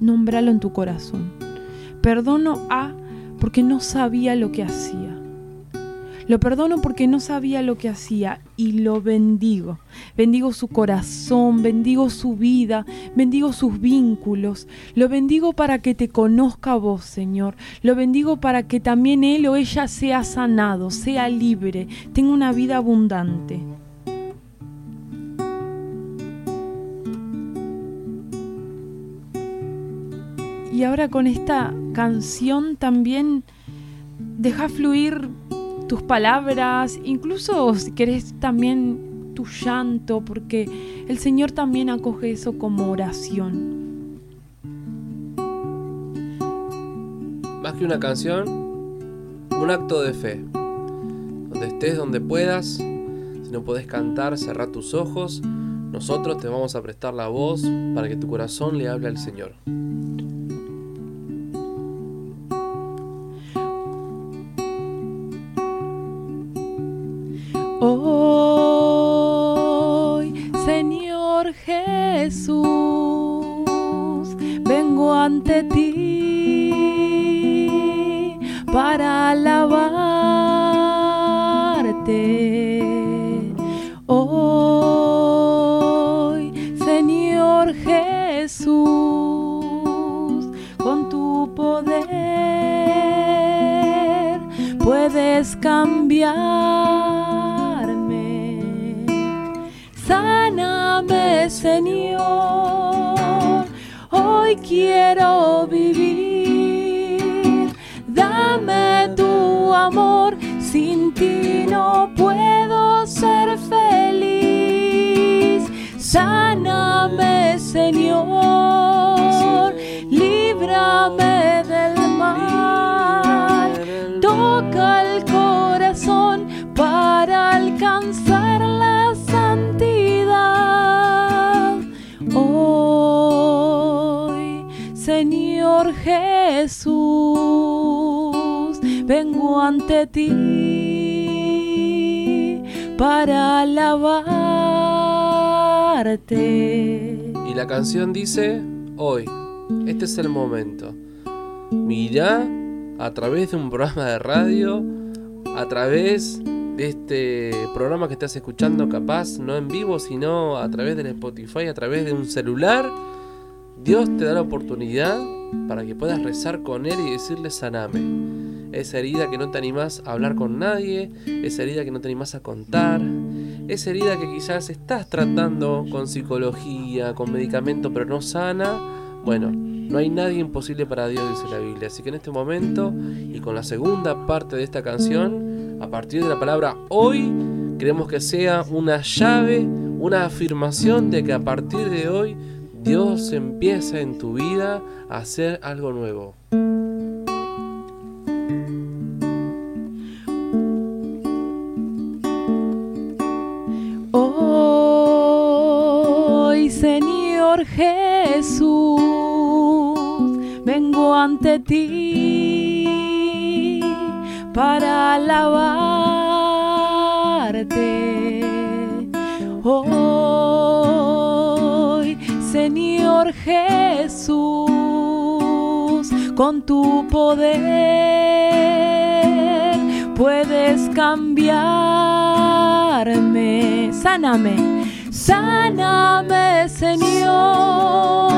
nombralo en tu corazón, perdono a porque no sabía lo que hacía. Lo perdono porque no sabía lo que hacía y lo bendigo. Bendigo su corazón, bendigo su vida, bendigo sus vínculos. Lo bendigo para que te conozca a vos, Señor. Lo bendigo para que también él o ella sea sanado, sea libre, tenga una vida abundante. Y ahora con esta canción también deja fluir tus palabras, incluso si querés también tu llanto, porque el Señor también acoge eso como oración. Más que una canción, un acto de fe. Donde estés, donde puedas, si no podés cantar, cerrá tus ojos. Nosotros te vamos a prestar la voz para que tu corazón le hable al Señor. Jesús, vengo ante ti para alabarte. Hoy, Señor Jesús, con tu poder puedes cambiar Señor, hoy quiero vivir. Dame tu amor, sin ti no puedo ser feliz. Sáname, Señor, líbrame ante ti para alabar alabarte. Y la canción dice, hoy, este es el momento. Mirá a través de un programa de radio, a través de este programa que estás escuchando capaz, no en vivo, sino a través del Spotify, a través de un celular. Dios te da la oportunidad para que puedas rezar con Él y decirle saname. Esa herida que no te animás a hablar con nadie, esa herida que no te animás a contar, esa herida que quizás estás tratando con psicología, con medicamento, pero no sana. Bueno, no hay nadie imposible para Dios, dice la Biblia. Así que en este momento y con la segunda parte de esta canción, a partir de la palabra hoy, queremos que sea una llave, una afirmación de que a partir de hoy Dios empieza en tu vida a hacer algo nuevo. Señor Jesús, vengo ante ti para alabarte. Hoy, Señor Jesús, con tu poder puedes cambiarme. Sáname, sáname, Señor.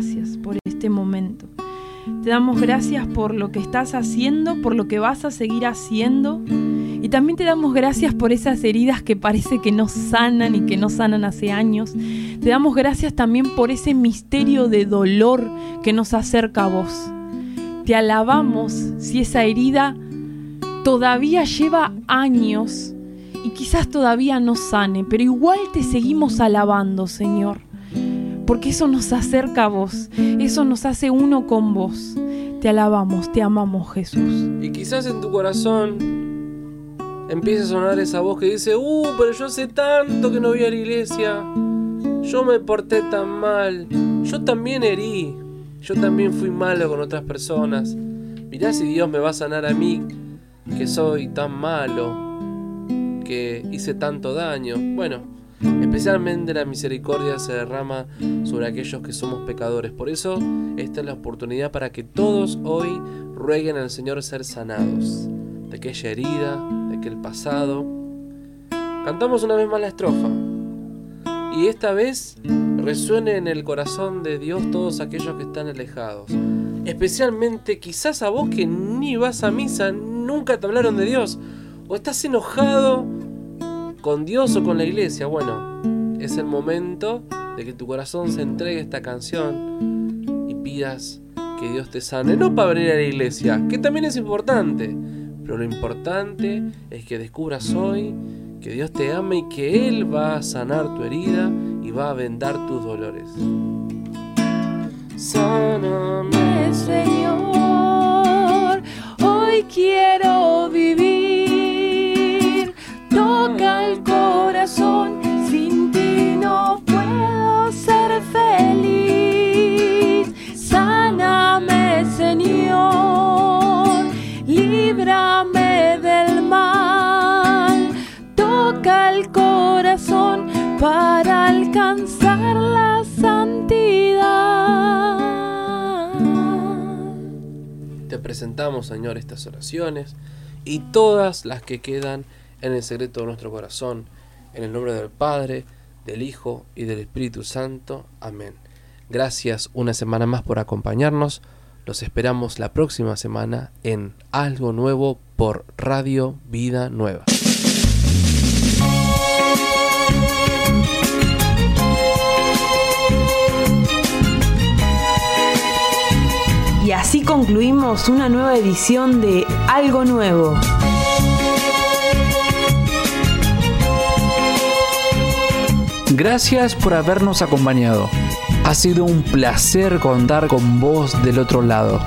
Gracias por este momento. Te damos gracias por lo que estás haciendo, por lo que vas a seguir haciendo. Y también te damos gracias por esas heridas que parece que no sanan y que no sanan hace años. Te damos gracias también por ese misterio de dolor que nos acerca a vos. Te alabamos si esa herida todavía lleva años y quizás todavía no sane, pero igual te seguimos alabando, Señor porque eso nos acerca a vos, eso nos hace uno con vos. Te alabamos, te amamos Jesús. Y quizás en tu corazón empiece a sonar esa voz que dice, uh, pero yo hace tanto que no voy a la iglesia, yo me porté tan mal, yo también herí, yo también fui malo con otras personas. Mirá si Dios me va a sanar a mí, que soy tan malo, que hice tanto daño. Bueno, Especialmente la misericordia se derrama sobre aquellos que somos pecadores. Por eso esta es la oportunidad para que todos hoy rueguen al Señor ser sanados de aquella herida, de aquel pasado. Cantamos una vez más la estrofa. Y esta vez resuene en el corazón de Dios todos aquellos que están alejados. Especialmente quizás a vos que ni vas a misa, nunca te hablaron de Dios. O estás enojado con Dios o con la iglesia. Bueno, es el momento de que tu corazón se entregue a esta canción y pidas que Dios te sane. No para venir a la iglesia, que también es importante. Pero lo importante es que descubras hoy que Dios te ama y que Él va a sanar tu herida y va a vendar tus dolores. Sáname, Señor, hoy quiero vivir. Para alcanzar la santidad. Te presentamos, Señor, estas oraciones y todas las que quedan en el secreto de nuestro corazón. En el nombre del Padre, del Hijo y del Espíritu Santo. Amén. Gracias una semana más por acompañarnos. Los esperamos la próxima semana en Algo Nuevo por Radio Vida Nueva. Y así concluimos una nueva edición de Algo Nuevo. Gracias por habernos acompañado. Ha sido un placer contar con vos del otro lado.